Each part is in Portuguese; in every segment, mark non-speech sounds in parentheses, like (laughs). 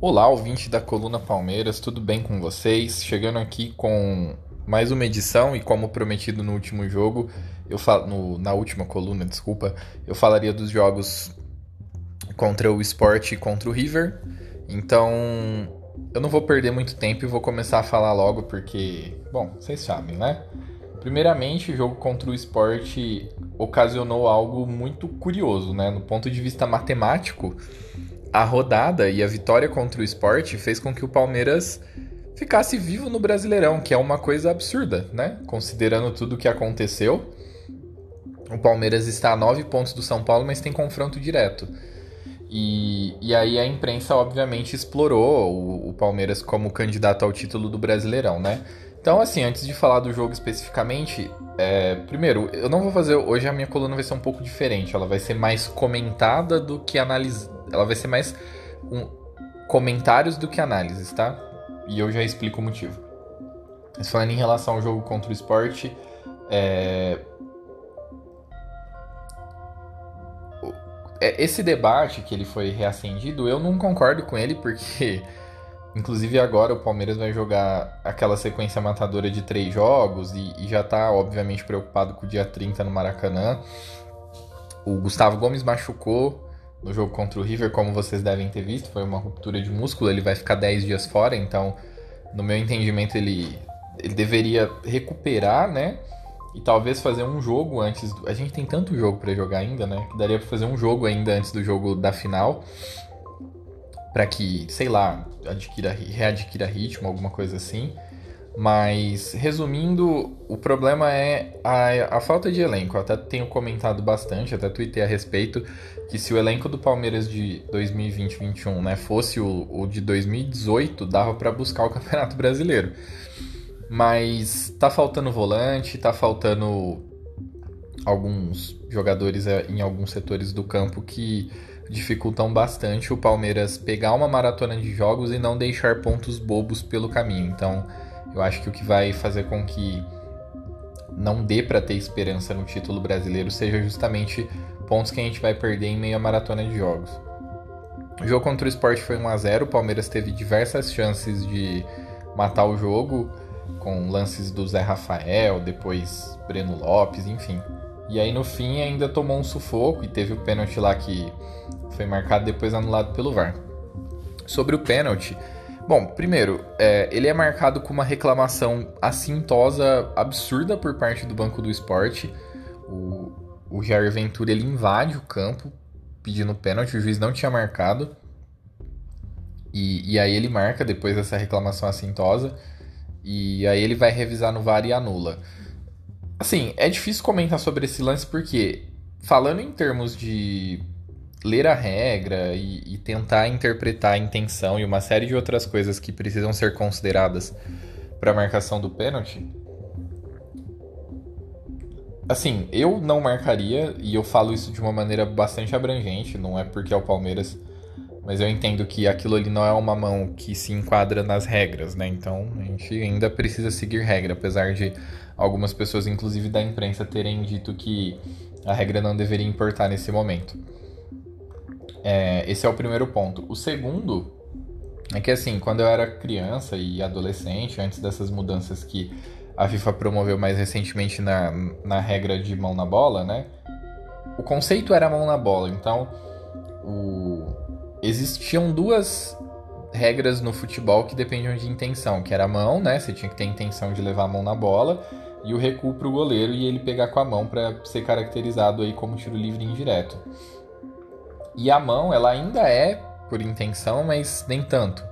Olá, ouvinte da Coluna Palmeiras, tudo bem com vocês? Chegando aqui com mais uma edição e como prometido no último jogo, eu falo no, na última coluna, desculpa, eu falaria dos jogos contra o Sport e contra o River. Então, eu não vou perder muito tempo e vou começar a falar logo porque, bom, vocês sabem, né? Primeiramente, o jogo contra o Sport ocasionou algo muito curioso, né? No ponto de vista matemático, a rodada e a vitória contra o Sport fez com que o Palmeiras ficasse vivo no Brasileirão, que é uma coisa absurda, né? Considerando tudo o que aconteceu. O Palmeiras está a nove pontos do São Paulo, mas tem confronto direto. E, e aí a imprensa, obviamente, explorou o, o Palmeiras como candidato ao título do Brasileirão, né? Então, assim, antes de falar do jogo especificamente, é, primeiro, eu não vou fazer. Hoje a minha coluna vai ser um pouco diferente. Ela vai ser mais comentada do que análise. Ela vai ser mais um, comentários do que análises, tá? E eu já explico o motivo. Mas falando em relação ao jogo contra o esporte, é, é... esse debate que ele foi reacendido, eu não concordo com ele porque (laughs) Inclusive agora o Palmeiras vai jogar aquela sequência matadora de três jogos e, e, já tá, obviamente, preocupado com o dia 30 no Maracanã. O Gustavo Gomes machucou no jogo contra o River, como vocês devem ter visto, foi uma ruptura de músculo, ele vai ficar 10 dias fora, então, no meu entendimento, ele, ele deveria recuperar, né? E talvez fazer um jogo antes. Do... A gente tem tanto jogo para jogar ainda, né? Que daria para fazer um jogo ainda antes do jogo da final para que, sei lá, adquira, readquira ritmo, alguma coisa assim. Mas, resumindo, o problema é a, a falta de elenco. Até tenho comentado bastante, até tuitei a respeito, que se o elenco do Palmeiras de 2020-21 né, fosse o, o de 2018, dava para buscar o (laughs) Campeonato Brasileiro. Mas tá faltando volante, tá faltando alguns jogadores é, em alguns setores do campo que dificultam bastante o Palmeiras pegar uma maratona de jogos e não deixar pontos bobos pelo caminho. Então, eu acho que o que vai fazer com que não dê para ter esperança no título brasileiro seja justamente pontos que a gente vai perder em meia maratona de jogos. O jogo contra o Sport foi 1 a 0, o Palmeiras teve diversas chances de matar o jogo com lances do Zé Rafael, depois Breno Lopes, enfim. E aí no fim ainda tomou um sufoco e teve o pênalti lá que foi marcado depois anulado pelo VAR. Sobre o pênalti, bom, primeiro, é, ele é marcado com uma reclamação assintosa absurda por parte do Banco do Esporte. O, o Jair Ventura ele invade o campo pedindo pênalti, o juiz não tinha marcado. E, e aí ele marca depois dessa reclamação assintosa. E aí ele vai revisar no VAR e anula. Assim, é difícil comentar sobre esse lance porque, falando em termos de ler a regra e, e, tentar interpretar a intenção e uma série de outras coisas que precisam ser consideradas para a marcação do pênalti. Assim, eu não marcaria e eu falo isso de uma maneira bastante abrangente, não é porque é o Palmeiras, mas eu entendo que aquilo ali não é uma mão que se enquadra nas regras, né? Então a gente ainda precisa seguir regra, apesar de algumas pessoas, inclusive da imprensa, terem dito que a regra não deveria importar nesse momento. É, esse é o primeiro ponto. O segundo é que, assim, quando eu era criança e adolescente, antes dessas mudanças que a FIFA promoveu mais recentemente na, na regra de mão na bola, né? O conceito era mão na bola. Então, o... existiam duas regras no futebol que dependiam de intenção, que era a mão, né? Você tinha que ter intenção de levar a mão na bola e o recuo para o goleiro e ele pegar com a mão para ser caracterizado aí como tiro livre indireto. E a mão, ela ainda é por intenção, mas nem tanto.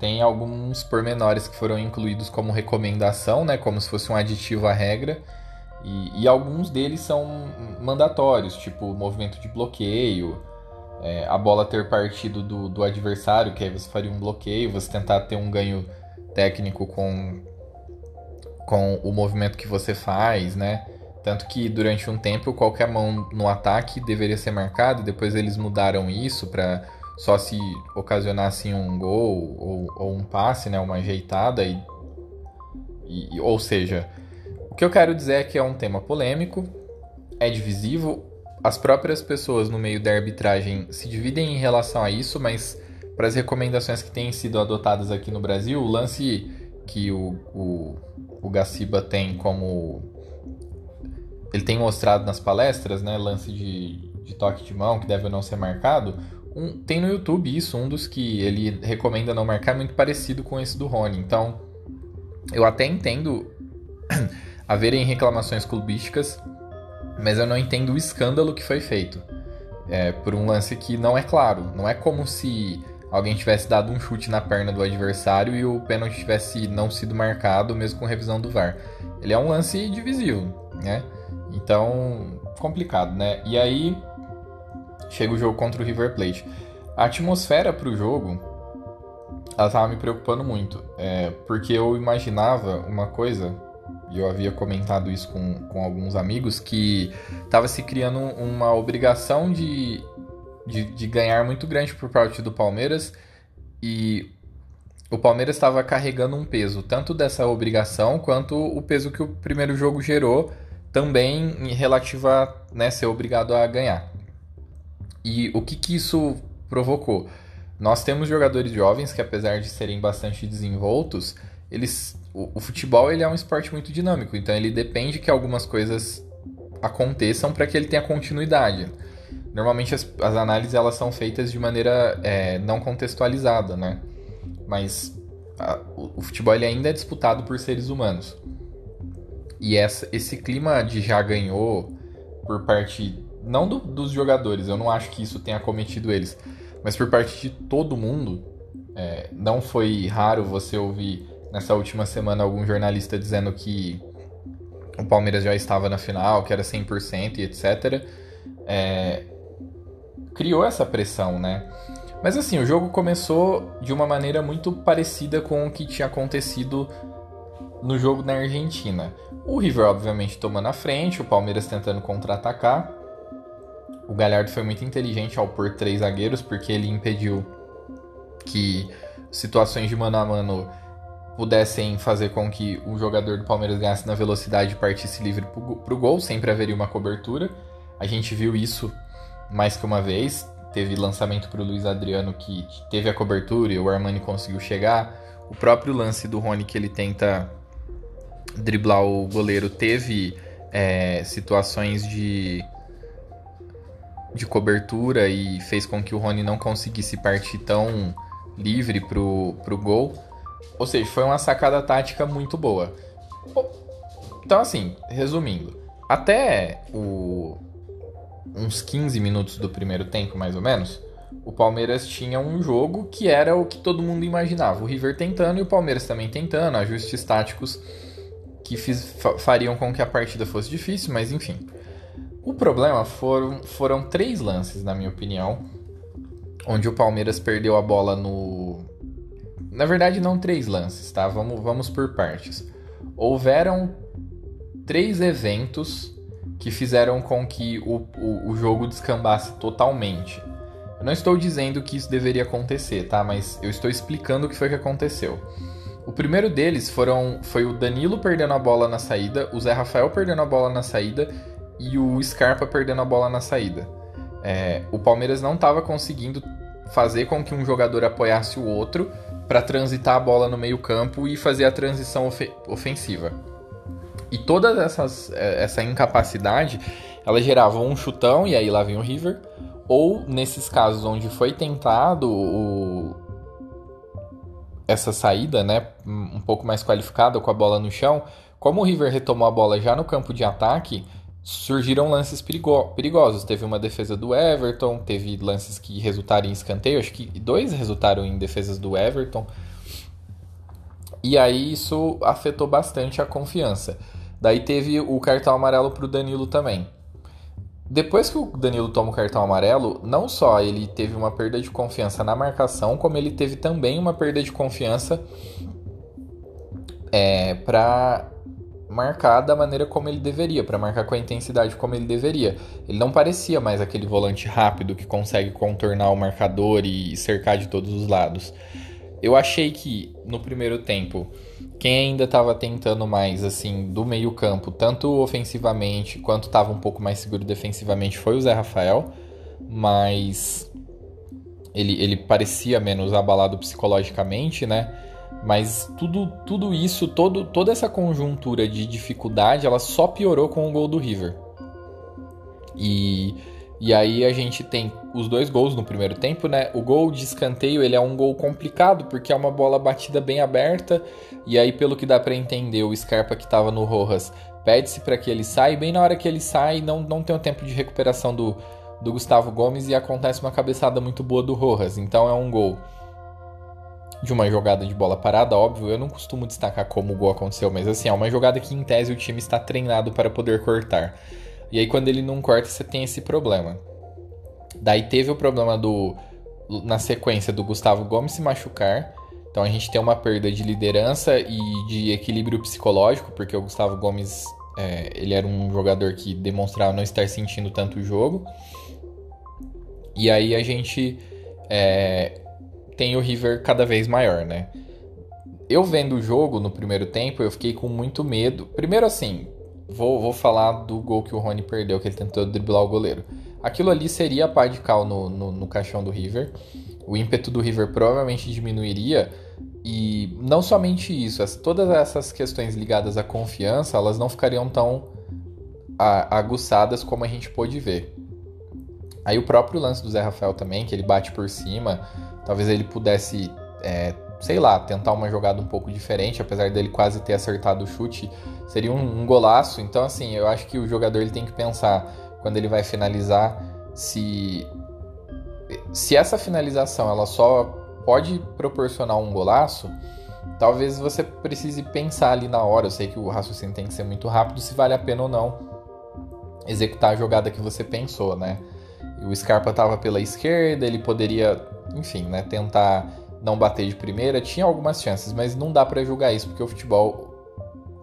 Tem alguns pormenores que foram incluídos como recomendação, né, como se fosse um aditivo à regra, e, e alguns deles são mandatórios, tipo movimento de bloqueio, é, a bola ter partido do, do adversário, que aí você faria um bloqueio, você tentar ter um ganho técnico com, com o movimento que você faz, né? Tanto que durante um tempo qualquer mão no ataque deveria ser marcada, depois eles mudaram isso para só se ocasionar assim um gol ou, ou, um passe, né, uma ajeitada e, e, ou seja, o que eu quero dizer é que é um tema polêmico, é divisivo, as próprias pessoas no meio da arbitragem se dividem em relação a isso, mas as recomendações que têm sido adotadas aqui no Brasil, o lance que o, o, o Gaciba tem como. Ele tem mostrado nas palestras, né? Lance de, de toque de mão que deve ou não ser marcado. Um, tem no YouTube isso, um dos que ele recomenda não marcar, muito parecido com esse do Rony. Então, eu até entendo (clears throat) haverem reclamações clubísticas, mas eu não entendo o escândalo que foi feito. É, por um lance que não é claro. Não é como se alguém tivesse dado um chute na perna do adversário e o pênalti tivesse não sido marcado, mesmo com revisão do VAR. Ele é um lance divisivo, né? Então, complicado, né? E aí chega o jogo contra o River Plate. A atmosfera para o jogo, ela tava me preocupando muito, é, porque eu imaginava uma coisa, e eu havia comentado isso com, com alguns amigos, que estava se criando uma obrigação de, de, de ganhar muito grande por parte do Palmeiras e o Palmeiras estava carregando um peso, tanto dessa obrigação quanto o peso que o primeiro jogo gerou, também relativo a né, ser obrigado a ganhar. E o que, que isso provocou? Nós temos jogadores jovens que, apesar de serem bastante desenvoltos, eles, o, o futebol ele é um esporte muito dinâmico, então ele depende que algumas coisas aconteçam para que ele tenha continuidade. Normalmente as, as, análises elas são feitas de maneira é, não contextualizada, né? Mas a, o, o, futebol ele ainda é disputado por seres humanos. E essa, esse clima de já ganhou por parte não do, dos jogadores, eu não acho que isso tenha cometido eles, mas por parte de todo mundo. É, não foi raro você ouvir nessa última semana algum jornalista dizendo que o Palmeiras já estava na final, que era 100% e etc. É, criou essa pressão, né? Mas assim, o jogo começou de uma maneira muito parecida com o que tinha acontecido no jogo na Argentina. O River, obviamente, tomando a frente, o Palmeiras tentando contra-atacar. O Galhardo foi muito inteligente ao pôr três zagueiros, porque ele impediu que situações de mano a mano pudessem fazer com que o jogador do Palmeiras ganhasse na velocidade e partisse livre para o gol, sempre haveria uma cobertura. A gente viu isso mais que uma vez. Teve lançamento para o Luiz Adriano que teve a cobertura e o Armani conseguiu chegar. O próprio lance do Rony que ele tenta driblar o goleiro teve é, situações de de cobertura e fez com que o Rony não conseguisse partir tão livre pro, pro gol. Ou seja, foi uma sacada tática muito boa. Então, assim, resumindo, até o, uns 15 minutos do primeiro tempo, mais ou menos, o Palmeiras tinha um jogo que era o que todo mundo imaginava. O River tentando e o Palmeiras também tentando, ajustes táticos que fiz, fariam com que a partida fosse difícil, mas enfim. O problema foram, foram três lances, na minha opinião, onde o Palmeiras perdeu a bola no. Na verdade, não três lances, tá? Vamos, vamos por partes. Houveram três eventos que fizeram com que o, o, o jogo descambasse totalmente. Eu não estou dizendo que isso deveria acontecer, tá? Mas eu estou explicando o que foi que aconteceu. O primeiro deles foram, foi o Danilo perdendo a bola na saída, o Zé Rafael perdendo a bola na saída e o Scarpa perdendo a bola na saída. É, o Palmeiras não estava conseguindo fazer com que um jogador apoiasse o outro para transitar a bola no meio campo e fazer a transição of ofensiva. E toda é, essa incapacidade, ela gerava um chutão, e aí lá vem o River, ou nesses casos onde foi tentado o, essa saída, né, um pouco mais qualificada com a bola no chão, como o River retomou a bola já no campo de ataque, surgiram lances perigo perigosos. Teve uma defesa do Everton, teve lances que resultaram em escanteio, acho que dois resultaram em defesas do Everton. E aí isso afetou bastante a confiança. Daí teve o cartão amarelo para o Danilo também. Depois que o Danilo toma o cartão amarelo, não só ele teve uma perda de confiança na marcação, como ele teve também uma perda de confiança é, para marcar da maneira como ele deveria, para marcar com a intensidade como ele deveria. Ele não parecia mais aquele volante rápido que consegue contornar o marcador e cercar de todos os lados. Eu achei que no primeiro tempo, quem ainda estava tentando mais assim do meio-campo, tanto ofensivamente quanto estava um pouco mais seguro defensivamente, foi o Zé Rafael, mas ele, ele parecia menos abalado psicologicamente, né? Mas tudo, tudo isso, todo, toda essa conjuntura de dificuldade, ela só piorou com o gol do River. E, e aí a gente tem os dois gols no primeiro tempo, né? O gol de escanteio, ele é um gol complicado, porque é uma bola batida bem aberta. E aí, pelo que dá para entender, o Scarpa que estava no Rojas pede-se para que ele saia. E bem na hora que ele sai, não, não tem o tempo de recuperação do, do Gustavo Gomes e acontece uma cabeçada muito boa do Rojas. Então é um gol de uma jogada de bola parada, óbvio, eu não costumo destacar como o gol aconteceu, mas assim, é uma jogada que em tese o time está treinado para poder cortar. E aí quando ele não corta, você tem esse problema. Daí teve o problema do na sequência do Gustavo Gomes se machucar. Então a gente tem uma perda de liderança e de equilíbrio psicológico, porque o Gustavo Gomes é, ele era um jogador que demonstrava não estar sentindo tanto o jogo. E aí a gente é, tem o River cada vez maior, né? Eu vendo o jogo no primeiro tempo, eu fiquei com muito medo. Primeiro assim, vou, vou falar do gol que o Rony perdeu, que ele tentou driblar o goleiro. Aquilo ali seria a pá de cal no, no, no caixão do River. O ímpeto do River provavelmente diminuiria. E não somente isso, as, todas essas questões ligadas à confiança, elas não ficariam tão a, aguçadas como a gente pôde ver. Aí o próprio lance do Zé Rafael também, que ele bate por cima, talvez ele pudesse, é, sei lá, tentar uma jogada um pouco diferente, apesar dele quase ter acertado o chute, seria um, um golaço. Então, assim, eu acho que o jogador ele tem que pensar quando ele vai finalizar se se essa finalização ela só pode proporcionar um golaço, talvez você precise pensar ali na hora. Eu sei que o raciocínio tem que ser muito rápido, se vale a pena ou não executar a jogada que você pensou, né? o Scarpa estava pela esquerda, ele poderia, enfim, né, tentar não bater de primeira, tinha algumas chances, mas não dá para julgar isso porque o futebol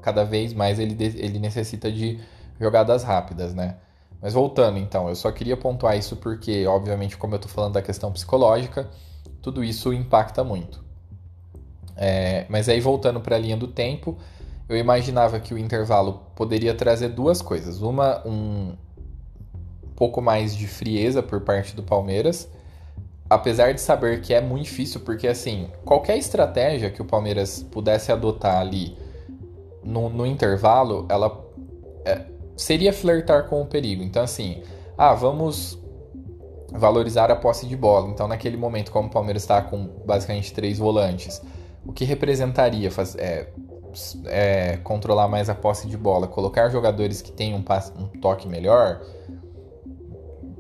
cada vez mais ele, ele necessita de jogadas rápidas, né? Mas voltando então, eu só queria pontuar isso porque, obviamente, como eu estou falando da questão psicológica, tudo isso impacta muito. É, mas aí voltando para a linha do tempo, eu imaginava que o intervalo poderia trazer duas coisas. Uma, um, pouco mais de frieza por parte do Palmeiras, apesar de saber que é muito difícil, porque assim, qualquer estratégia que o Palmeiras pudesse adotar ali no, no intervalo, ela é, seria flertar com o perigo. Então, assim, ah, vamos valorizar a posse de bola. Então, naquele momento, como o Palmeiras está com basicamente três volantes, o que representaria faz, é, é, controlar mais a posse de bola? Colocar jogadores que têm um, passe, um toque melhor?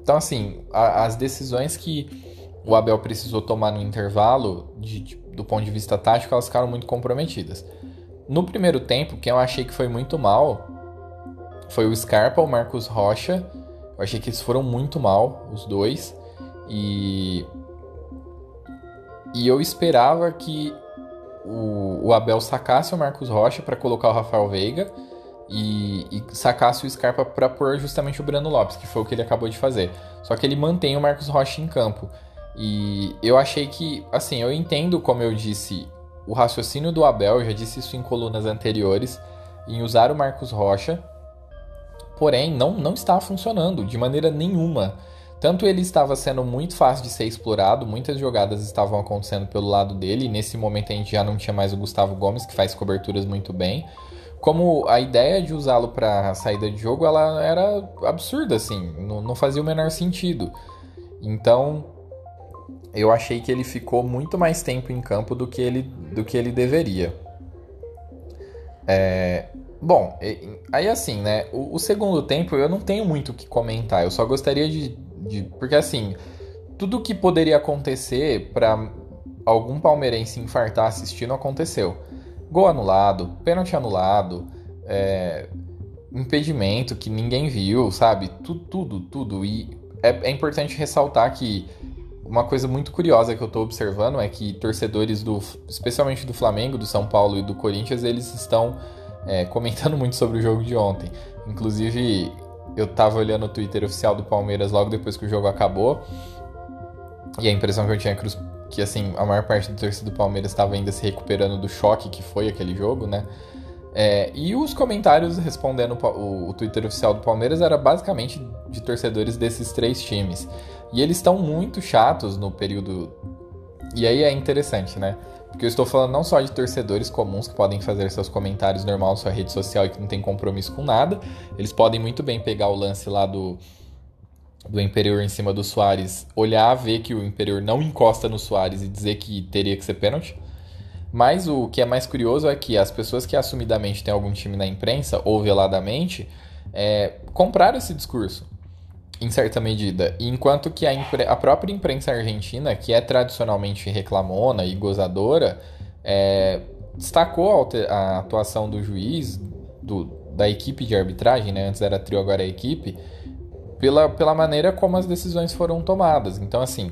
Então, assim, a, as decisões que o Abel precisou tomar no intervalo, de, de, do ponto de vista tático, elas ficaram muito comprometidas. No primeiro tempo, quem eu achei que foi muito mal foi o Scarpa, o Marcos Rocha. Eu achei que eles foram muito mal, os dois. E. E eu esperava que o, o Abel sacasse o Marcos Rocha para colocar o Rafael Veiga e, e sacasse o Scarpa para pôr justamente o Breno Lopes, que foi o que ele acabou de fazer. Só que ele mantém o Marcos Rocha em campo. E eu achei que, assim, eu entendo, como eu disse, o raciocínio do Abel, eu já disse isso em colunas anteriores, em usar o Marcos Rocha, porém não, não estava funcionando de maneira nenhuma. Tanto ele estava sendo muito fácil de ser explorado, muitas jogadas estavam acontecendo pelo lado dele, nesse momento a gente já não tinha mais o Gustavo Gomes, que faz coberturas muito bem como a ideia de usá-lo para saída de jogo ela era absurda assim, não, não fazia o menor sentido. Então, eu achei que ele ficou muito mais tempo em campo do que ele, do que ele deveria. É, bom, aí assim, né? O, o, segundo tempo eu não tenho muito o que comentar. Eu só gostaria de, de porque assim, tudo que poderia acontecer para algum palmeirense infartar assistindo aconteceu. Gol anulado, pênalti anulado, é, impedimento que ninguém viu, sabe? Tudo, tudo, tudo. E é, é, importante ressaltar que uma coisa muito curiosa que eu estou observando é que torcedores do, especialmente do Flamengo, do São Paulo e do Corinthians, eles estão é, (laughs) comentando muito sobre o jogo de ontem. Inclusive, eu estava olhando o Twitter oficial do Palmeiras logo depois que o jogo acabou. E a impressão que eu tinha é que que assim, a maior parte do torcedor do Palmeiras estava ainda se recuperando do choque que foi aquele jogo, né? É, e os comentários respondendo o, o, Twitter oficial do Palmeiras era basicamente de torcedores desses três times. E eles estão muito chatos no período. E aí é interessante, né? Porque eu estou falando não só de torcedores comuns que podem fazer seus comentários normal na sua rede social e que não tem compromisso com nada. Eles podem muito bem pegar o lance lá do, do Imperior em cima do Soares, olhar, ver que o Imperior não encosta no Soares e dizer que teria que ser pênalti. Mas o que é mais curioso é que as pessoas que assumidamente têm algum time na imprensa, ou veladamente, é, compraram esse discurso, em certa medida. enquanto que a, a, própria imprensa argentina, que é tradicionalmente reclamona e gozadora, é, destacou a, a, atuação do juiz, do, da equipe de arbitragem, né? antes era trio, agora é equipe, pela, pela maneira como as decisões foram tomadas. Então, assim,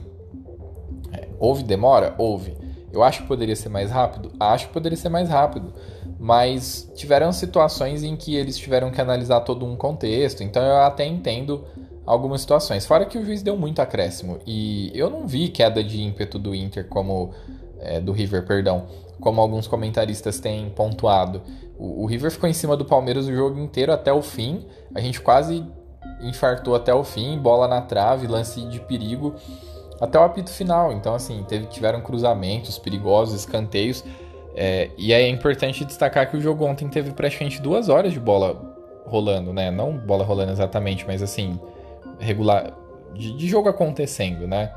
é, houve demora? Houve. Eu acho que poderia ser mais rápido? Acho que poderia ser mais rápido. Mas tiveram situações em que eles tiveram que analisar todo um contexto. Então eu até entendo algumas situações. Fora que o juiz deu muito acréscimo. E eu não vi queda de ímpeto do Inter como. É, do River, perdão. Como alguns comentaristas têm pontuado. O, o River ficou em cima do Palmeiras o jogo inteiro até o fim. A gente quase infartou até o fim, bola na trave, lance de perigo até o apito final. Então, assim, teve, tiveram cruzamentos perigosos, escanteios. É, e aí é importante destacar que o jogo ontem teve praticamente duas horas de bola rolando, né? Não bola rolando exatamente, mas assim, regular. De, de jogo acontecendo, né?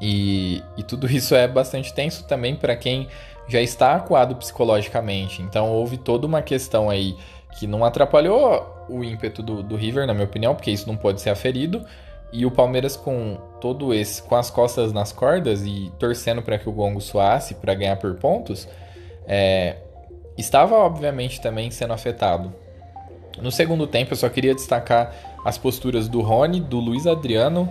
E, e, tudo (laughs) isso é bastante tenso também para quem já está acuado psicologicamente. Então houve toda uma questão aí que não atrapalhou o ímpeto do, do River, na minha opinião, porque isso não pode ser aferido. E o Palmeiras com todo esse, com as costas nas cordas e torcendo para que o gongo soasse para ganhar por pontos, é, estava obviamente também sendo afetado. No segundo tempo, eu só queria destacar as posturas do Rony, do Luiz Adriano,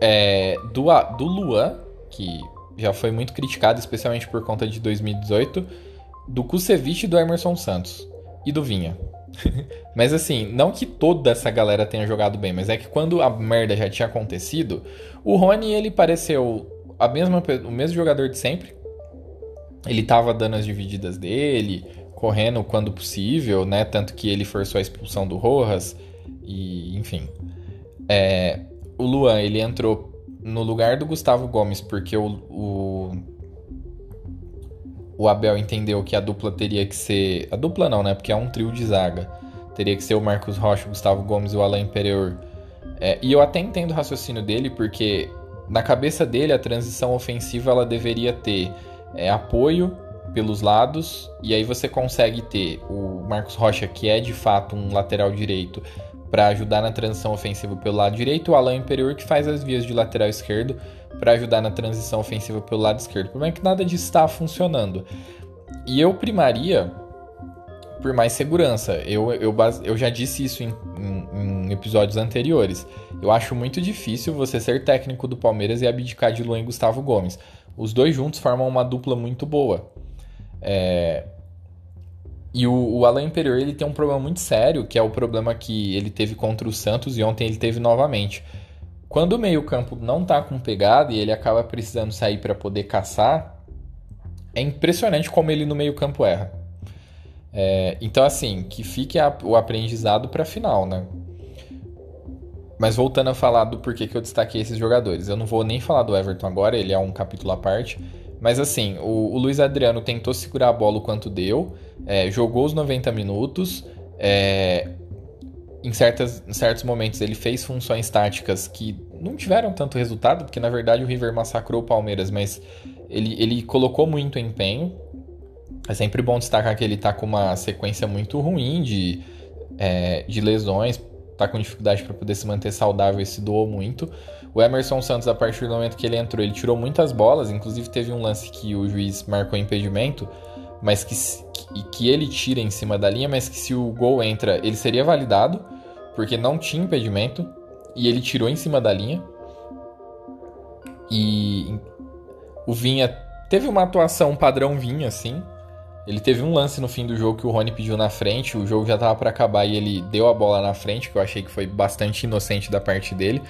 é, do, do Luan, que já foi muito criticado, especialmente por conta de 2018, do Kusevich e do Emerson Santos, e do Vinha. (laughs) mas assim, não que toda essa galera tenha jogado bem, mas é que quando a merda já tinha acontecido, o Rony ele pareceu a mesma, o mesmo jogador de sempre. Ele tava dando as divididas dele, correndo quando possível, né? Tanto que ele forçou a expulsão do Rojas e, enfim. É, o Luan, ele entrou no lugar do Gustavo Gomes porque o, o o Abel entendeu que a dupla teria que ser. A dupla não, né? Porque é um trio de zaga. Teria que ser o Marcos Rocha, o Gustavo Gomes e o Alain Imperior. É, e eu até entendo o raciocínio dele, porque na cabeça dele a transição ofensiva ela deveria ter é, apoio pelos lados, e aí você consegue ter o Marcos Rocha, que é de fato um lateral direito, para ajudar na transição ofensiva pelo lado direito, o Alain Imperior que faz as vias de lateral esquerdo para ajudar na transição ofensiva pelo lado esquerdo. O problema é que nada disso está funcionando. E eu primaria por mais segurança. Eu, eu, eu já disse isso em, em, em, episódios anteriores. Eu acho muito difícil você ser técnico do Palmeiras e abdicar de Luan e Gustavo Gomes. Os dois juntos formam uma dupla muito boa. É... E o, o Alain Imperior ele tem um problema muito sério, que é o problema que ele teve contra o Santos e ontem ele teve novamente. Quando o meio-campo não tá com pegada e ele acaba precisando sair para poder caçar, é impressionante como ele no meio-campo erra. É, então, assim, que fique a, o aprendizado para final, né? Mas voltando a falar do porquê que eu destaquei esses jogadores. Eu não vou nem falar do Everton agora, ele é um capítulo à parte. Mas assim, o, o Luiz Adriano tentou segurar a bola o quanto deu, é, jogou os 90 minutos, é, em, certas, em certos momentos ele fez funções táticas que não tiveram tanto resultado, porque na verdade o River massacrou o Palmeiras, mas ele, ele colocou muito empenho. É sempre bom destacar que ele tá com uma sequência muito ruim de, é, de lesões, tá com dificuldade para poder se manter saudável e se doou muito. O Emerson Santos, a partir do momento que ele entrou, ele tirou muitas bolas, inclusive teve um lance que o juiz marcou impedimento, mas que, que, que ele tira em cima da linha, mas que se o gol entra, ele seria validado, porque não tinha impedimento, e ele tirou em cima da linha. E o Vinha teve uma atuação padrão Vinha, assim. Ele teve um lance no fim do jogo que o Rony pediu na frente, o jogo já tava para acabar e ele deu a bola na frente, que eu achei que foi bastante inocente da parte dele.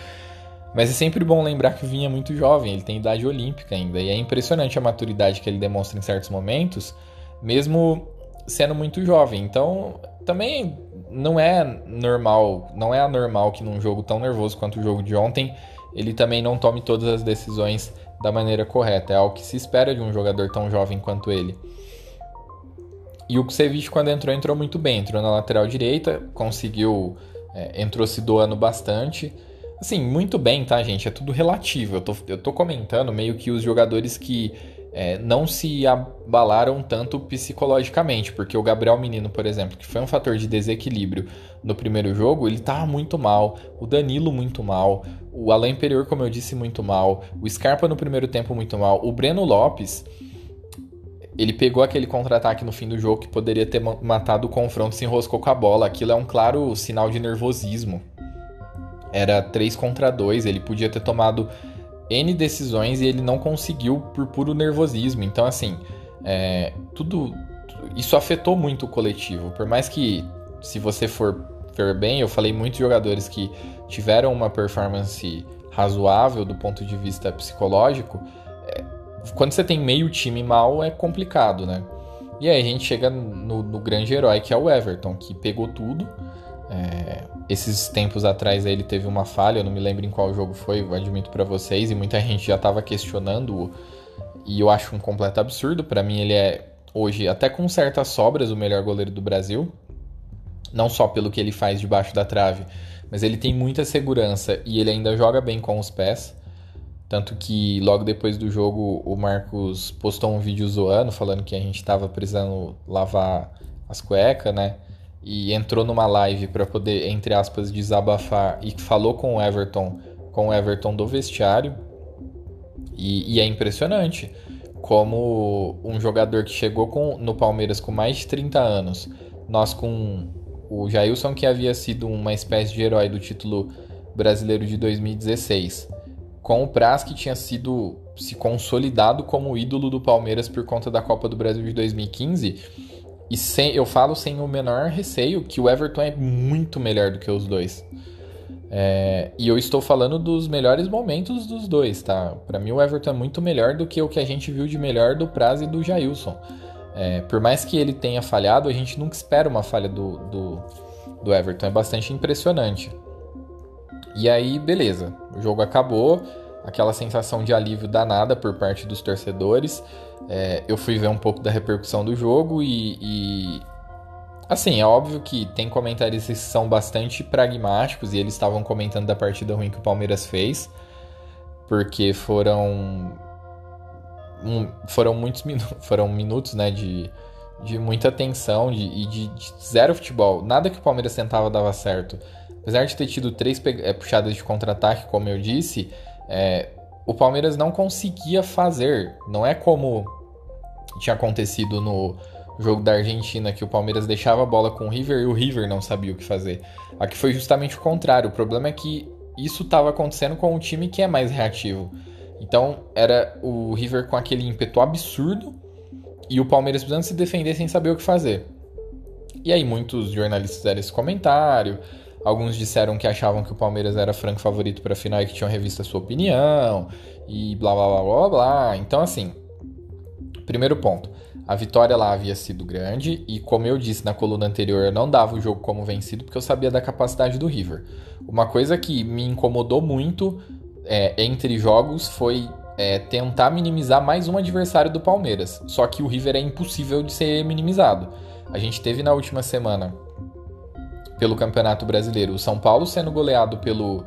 Mas é sempre bom lembrar que o Vinha é muito jovem, ele tem idade olímpica ainda, e é impressionante a maturidade que ele demonstra em certos momentos mesmo sendo muito jovem. Então, também não é normal, não é anormal que num jogo tão nervoso quanto o jogo de ontem, ele também não tome todas as decisões da maneira correta. É algo que se espera de um jogador tão jovem quanto ele. E o Kusevich, quando entrou, entrou muito bem. Entrou na lateral direita, conseguiu. É, entrou se doando bastante. Assim, muito bem, tá, gente? É tudo relativo. Eu tô, eu tô comentando meio que os jogadores que é, não se abalaram tanto psicologicamente, porque o Gabriel Menino, por exemplo, que foi um fator de desequilíbrio no primeiro jogo, ele tava muito mal, o Danilo muito mal, o Alain Imperior, como eu disse, muito mal, o Scarpa no primeiro tempo muito mal, o Breno Lopes, ele pegou aquele contra-ataque no fim do jogo que poderia ter matado o confronto, se enroscou com a bola, aquilo é um claro sinal de nervosismo. Era 3 contra 2, ele podia ter tomado N decisões e ele não conseguiu por puro nervosismo. Então, assim, é, tudo. Isso afetou muito o coletivo. Por mais que, se você for ver bem, eu falei muitos jogadores que tiveram uma performance razoável do ponto de vista psicológico. É, quando você tem meio time mal, é complicado, né? E aí a gente chega no, no grande herói que é o Everton, que pegou tudo é, esses tempos atrás ele teve uma falha, eu não me lembro em qual jogo foi, eu admito para vocês, e muita gente já estava questionando e eu acho um completo absurdo. Para mim ele é hoje até com certas sobras o melhor goleiro do Brasil, não só pelo que ele faz debaixo da trave, mas ele tem muita segurança e ele ainda joga bem com os pés. Tanto que logo depois do jogo o Marcos postou um vídeo zoando, falando que a gente estava precisando lavar as cuecas, né? E entrou numa live para poder, entre aspas, desabafar e falou com o Everton, com o Everton do vestiário. E, e é impressionante como um jogador que chegou com, no Palmeiras com mais de 30 anos, nós com o Jailson, que havia sido uma espécie de herói do título brasileiro de 2016, com o Praz, que tinha sido se consolidado como ídolo do Palmeiras por conta da Copa do Brasil de 2015 e sem, eu falo sem o menor receio que o Everton é muito melhor do que os dois. É, e eu estou falando dos melhores momentos dos dois, tá? Para mim o Everton é muito melhor do que o que a gente viu de melhor do Praz e do Jailson. É, por mais que ele tenha falhado, a gente nunca espera uma falha do, do, do Everton. É bastante impressionante. E aí, beleza. O jogo acabou aquela sensação de alívio danada por parte dos torcedores. É, eu fui ver um pouco da repercussão do jogo e, e, Assim, é óbvio que tem comentaristas que são bastante pragmáticos e eles estavam comentando da partida ruim que o Palmeiras fez, porque foram. Um, foram muitos minutos, (laughs) foram minutos né, de, de muita tensão de, e de, de, zero futebol. Nada que o Palmeiras tentava dava certo. Apesar de ter tido três é, puxadas de contra-ataque, como eu disse, é, o Palmeiras não conseguia fazer. Não é como tinha acontecido no jogo da Argentina, que o Palmeiras deixava a bola com o River e o River não sabia o que fazer. Aqui foi justamente o contrário. O problema é que isso estava acontecendo com um time que é mais reativo. Então era o River com aquele ímpeto absurdo e o Palmeiras precisando se defender sem saber o que fazer. E aí muitos jornalistas fizeram esse comentário, Alguns disseram que achavam que o Palmeiras era franco favorito para a final e que tinham revisto a sua opinião e blá blá blá blá blá. Então, assim, primeiro ponto. A vitória lá havia sido grande e, como eu disse na coluna anterior, eu não dava o jogo como vencido porque eu sabia da capacidade do River. Uma coisa que me incomodou muito é, entre jogos foi é, tentar minimizar mais um adversário do Palmeiras. Só que o River é impossível de ser minimizado. A gente teve na última semana pelo Campeonato Brasileiro. O São Paulo sendo goleado pelo,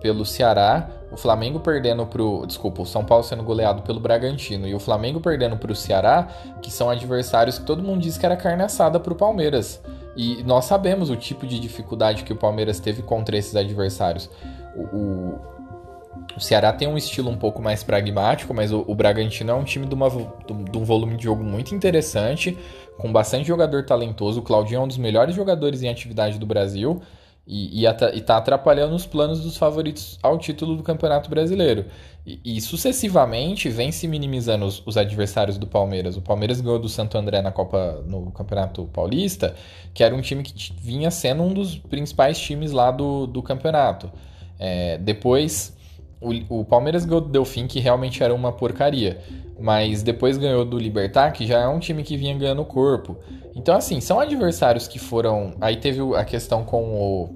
pelo Ceará, o Flamengo perdendo pro. Desculpa, o São Paulo sendo goleado pelo Bragantino e o Flamengo perdendo pro Ceará, que são adversários que todo mundo diz que era carne assada pro Palmeiras. E nós sabemos o tipo de dificuldade que o Palmeiras teve contra esses adversários. O, o, o Ceará tem um estilo um pouco mais pragmático, mas o, o Bragantino é um time de, uma, de um volume de jogo muito interessante, com bastante jogador talentoso. O Claudinho é um dos melhores jogadores em atividade do Brasil e, está atrapalhando os planos dos favoritos ao título do Campeonato Brasileiro. E, e sucessivamente vem se minimizando os, os, adversários do Palmeiras. O Palmeiras ganhou do Santo André na Copa no Campeonato Paulista, que era um time que vinha sendo um dos principais times lá do, do campeonato. É, depois o, o Palmeiras ganhou do Delfim, que realmente era uma porcaria. Mas depois ganhou do Libertar, que já é um time que vinha ganhando corpo. Então, assim, são adversários que foram. Aí teve a questão com o,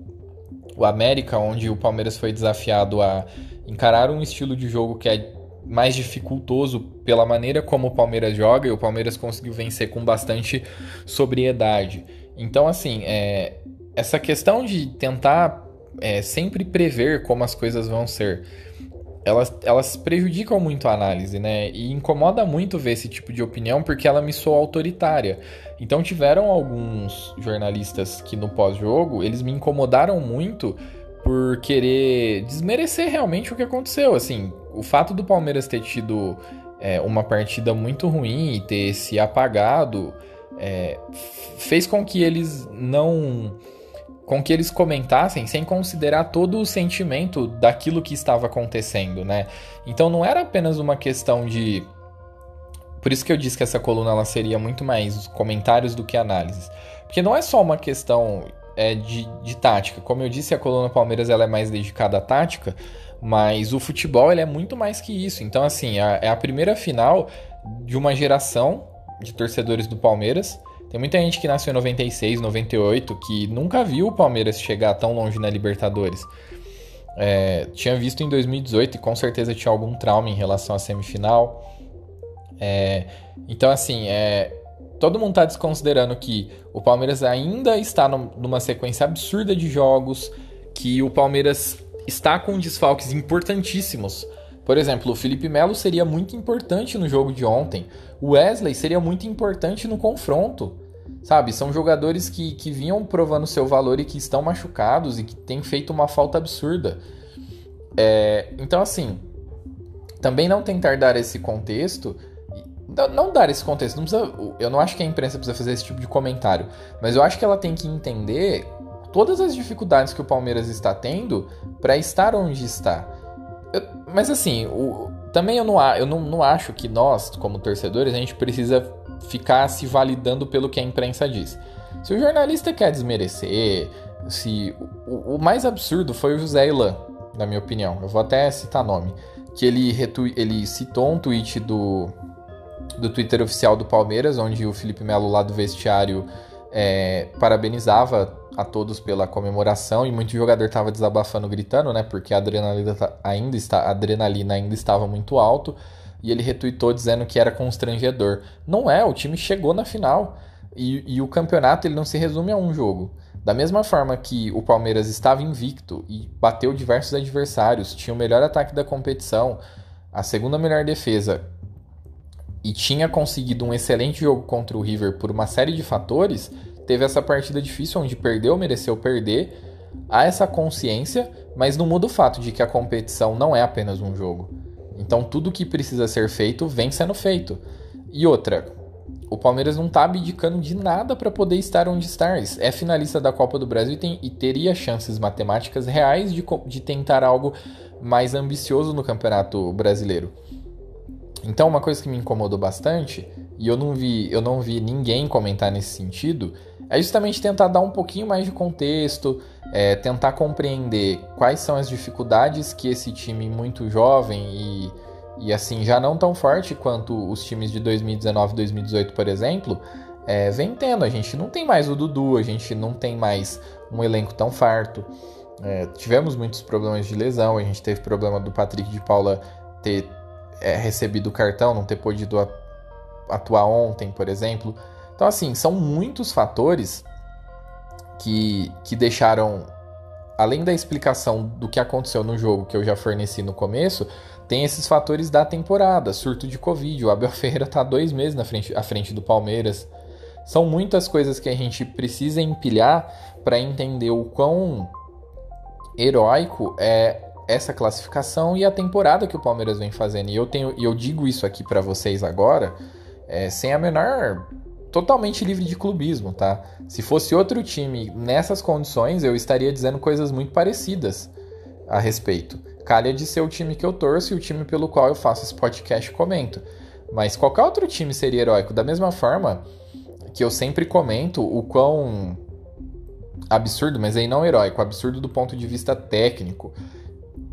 o América, onde o Palmeiras foi desafiado a encarar um estilo de jogo que é mais dificultoso pela maneira como o Palmeiras joga e o Palmeiras conseguiu vencer com bastante sobriedade. Então, assim, é, essa questão de tentar é, sempre prever como as coisas vão ser, elas, elas prejudicam muito a análise, né? E incomoda muito ver esse tipo de opinião porque ela me soa autoritária. Então tiveram alguns jornalistas que no pós-jogo, eles me incomodaram muito por querer desmerecer realmente o que aconteceu. Assim, o fato do Palmeiras ter tido é, uma partida muito ruim e ter se apagado é, fez com que eles não com que eles comentassem sem considerar todo o sentimento daquilo que estava acontecendo, né? Então não era apenas uma questão de por isso que eu disse que essa coluna ela seria muito mais comentários do que análises. Porque não é só uma questão é, de, de tática. Como eu disse, a coluna Palmeiras ela é mais dedicada à tática, mas o futebol ele é muito mais que isso. Então, assim, a, é a primeira final de uma geração de torcedores do Palmeiras tem muita gente que nasceu em 96, 98, que nunca viu o Palmeiras chegar tão longe na Libertadores. É, tinha visto em 2018 e com certeza tinha algum trauma em relação à semifinal. É, então, assim, é, todo mundo está desconsiderando que o Palmeiras ainda está numa sequência absurda de jogos, que o Palmeiras está com desfalques importantíssimos por exemplo, o Felipe Melo seria muito importante no jogo de ontem. O Wesley seria muito importante no confronto. Sabe? São jogadores que, que vinham provando seu valor e que estão machucados e que têm feito uma falta absurda. É, então, assim, também não tentar dar esse contexto. Não, dar esse contexto. Não precisa, eu não acho que a imprensa precisa fazer esse tipo de comentário. Mas eu acho que ela tem que entender todas as dificuldades que o Palmeiras está tendo para estar onde está. Eu, mas assim, o, também eu, não, eu não, não acho que nós, como torcedores, a gente precisa ficar se validando pelo que a imprensa diz. Se o jornalista quer desmerecer, se o, o mais absurdo foi o José Ilan, na minha opinião. Eu vou até citar nome, que ele retu, ele citou um tweet do do Twitter oficial do Palmeiras, onde o Felipe Melo lá do vestiário é, parabenizava a todos pela comemoração e muito jogador estava desabafando, gritando, né? Porque a adrenalina tá, ainda está, a adrenalina ainda estava muito alto e ele retuitou dizendo que era constrangedor. Não é, o time chegou na final e, e o campeonato ele não se resume a um jogo. Da mesma forma que o Palmeiras estava invicto e bateu diversos adversários, tinha o melhor ataque da competição, a segunda melhor defesa e tinha conseguido um excelente jogo contra o River por uma série de fatores, teve essa partida difícil onde perdeu, mereceu perder. Há essa consciência, mas não muda o fato de que a competição não é apenas um jogo. Então tudo que precisa ser feito vem sendo feito. E outra, o Palmeiras não está abdicando de nada para poder estar onde está. É finalista da Copa do Brasil e, tem, e teria chances matemáticas reais de, de tentar algo mais ambicioso no Campeonato Brasileiro. Então, uma coisa que me incomodou bastante, e eu não vi, eu não vi ninguém comentar nesse sentido, é justamente tentar dar um pouquinho mais de contexto, é, tentar compreender quais são as dificuldades que esse time muito jovem e, e assim já não tão forte quanto os times de 2019 2018, por exemplo, é, vem tendo. A gente não tem mais o Dudu, a gente não tem mais um elenco tão farto. É, tivemos muitos problemas de lesão, a gente teve problema do Patrick de Paula ter é, recebido o cartão, não ter podido atuar ontem, por exemplo. Então, assim, são muitos fatores que, que deixaram, além da explicação do que aconteceu no jogo que eu já forneci no começo, tem esses fatores da temporada, surto de Covid. O Abel (laughs) Ferreira está dois meses na frente, à frente do Palmeiras. São muitas coisas que a gente precisa empilhar para entender o quão heróico é essa classificação e a temporada que o Palmeiras vem fazendo. E eu tenho, e eu digo isso aqui para vocês agora, é, sem a menor totalmente livre de clubismo, tá? Se fosse outro time nessas condições, eu estaria dizendo coisas muito parecidas a respeito. Calha de ser o time que eu torço e o time pelo qual eu faço esse podcast comento. Mas qualquer outro time seria heróico. Da mesma forma que eu sempre comento o quão absurdo, mas aí não heróico, absurdo do ponto de vista técnico,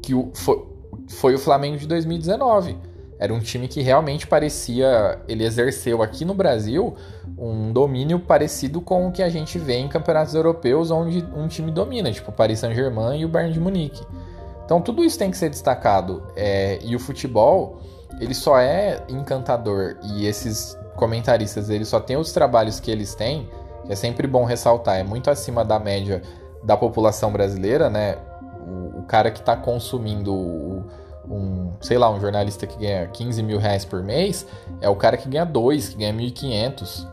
que o, foi, foi o Flamengo de 2019. Era um time que realmente parecia. Ele exerceu aqui no Brasil um domínio parecido com o que a gente vê em campeonatos europeus, onde um time domina, tipo o Paris Saint-Germain e o Bayern de Munique. Então tudo isso tem que ser destacado. É, e o futebol, ele só é encantador e esses comentaristas, eles só têm os trabalhos que eles têm, que é sempre bom ressaltar, é muito acima da média da população brasileira, né? Cara que está consumindo um, sei lá, um jornalista que ganha 15 mil reais por mês, é o cara que ganha dois, que ganha 1.500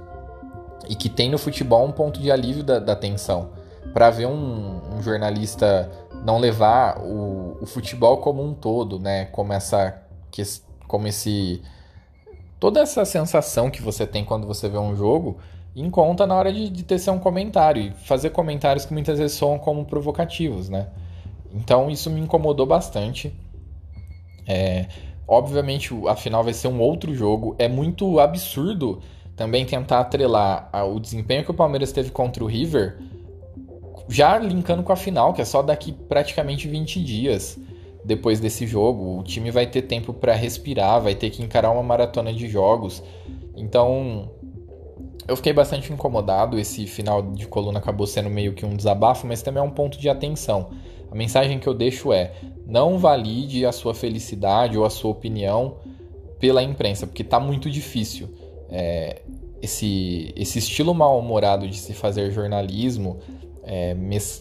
e que tem no futebol um ponto de alívio da, da tensão. Para ver um, um, jornalista não levar o, o, futebol como um todo, né? Como essa, como esse, toda essa sensação que você tem quando você vê um jogo em conta na hora de, de tecer um comentário e fazer comentários que muitas vezes soam como provocativos, né? Então isso me incomodou bastante. É, obviamente, a final vai ser um outro jogo. É muito absurdo também tentar atrelar o desempenho que o Palmeiras teve contra o River, já linkando com a final, que é só daqui praticamente 20 dias depois desse jogo. O time vai ter tempo para respirar, vai ter que encarar uma maratona de jogos. Então, eu fiquei bastante incomodado. Esse final de coluna acabou sendo meio que um desabafo, mas também é um ponto de atenção. A mensagem que eu deixo é: não valide a sua felicidade ou a sua opinião pela imprensa, porque está muito difícil. É, esse, esse estilo mal-humorado de se fazer jornalismo, é,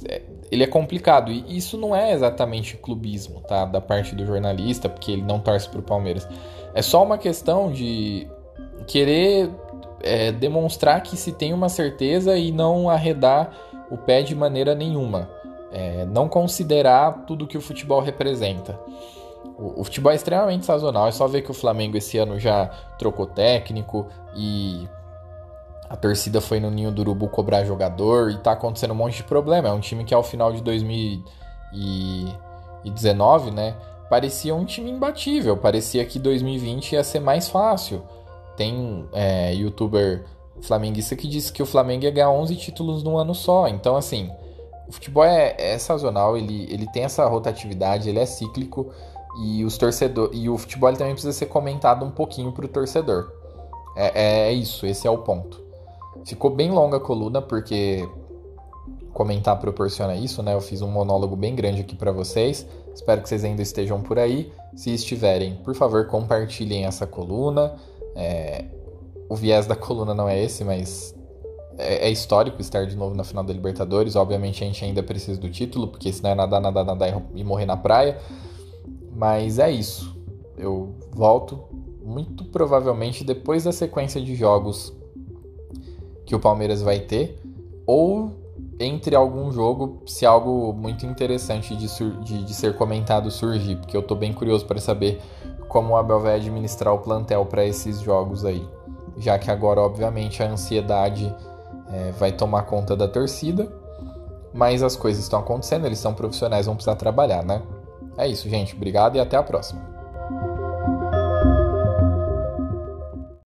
é, ele é complicado. E isso não é exatamente clubismo, tá? Da parte do jornalista, porque ele não torce para o Palmeiras. É só uma questão de querer é, demonstrar que se tem uma certeza e não arredar o pé de maneira nenhuma é, não considerar tudo que o futebol representa. O, o, futebol é extremamente sazonal, é só ver que o Flamengo esse ano já trocou técnico e a torcida foi no Ninho do Urubu cobrar jogador e tá acontecendo um monte de problema. É um time que ao final de 2019, né, parecia um time imbatível, parecia que 2020 ia ser mais fácil. Tem é, youtuber flamenguista que disse que o Flamengo ia ganhar 11 títulos num ano só, então assim o futebol é, é, sazonal, ele, ele tem essa rotatividade, ele é cíclico e os torcedor e o futebol também precisa ser comentado um pouquinho para o torcedor. É, é, é, isso, esse é o ponto. Ficou bem longa a coluna porque comentar proporciona isso, né? Eu fiz um monólogo bem grande aqui para vocês. Espero que vocês ainda estejam por aí. Se estiverem, por favor, compartilhem essa coluna. É... O viés da coluna não é esse, mas é, é, histórico estar de novo na final da Libertadores. Obviamente a gente ainda precisa do título, porque senão é nadar, nadar, nadar e morrer na praia. Mas é isso. Eu volto muito provavelmente depois da sequência de jogos que o Palmeiras vai ter, ou entre algum jogo, se algo muito interessante de, de, de ser comentado surgir, porque eu estou bem curioso para saber como o Abel vai administrar o plantel para esses jogos aí. Já que agora, obviamente, a ansiedade é, vai tomar conta da torcida, mas as coisas estão acontecendo, eles são profissionais, vão precisar trabalhar, né? É isso, gente. Obrigado e até a próxima.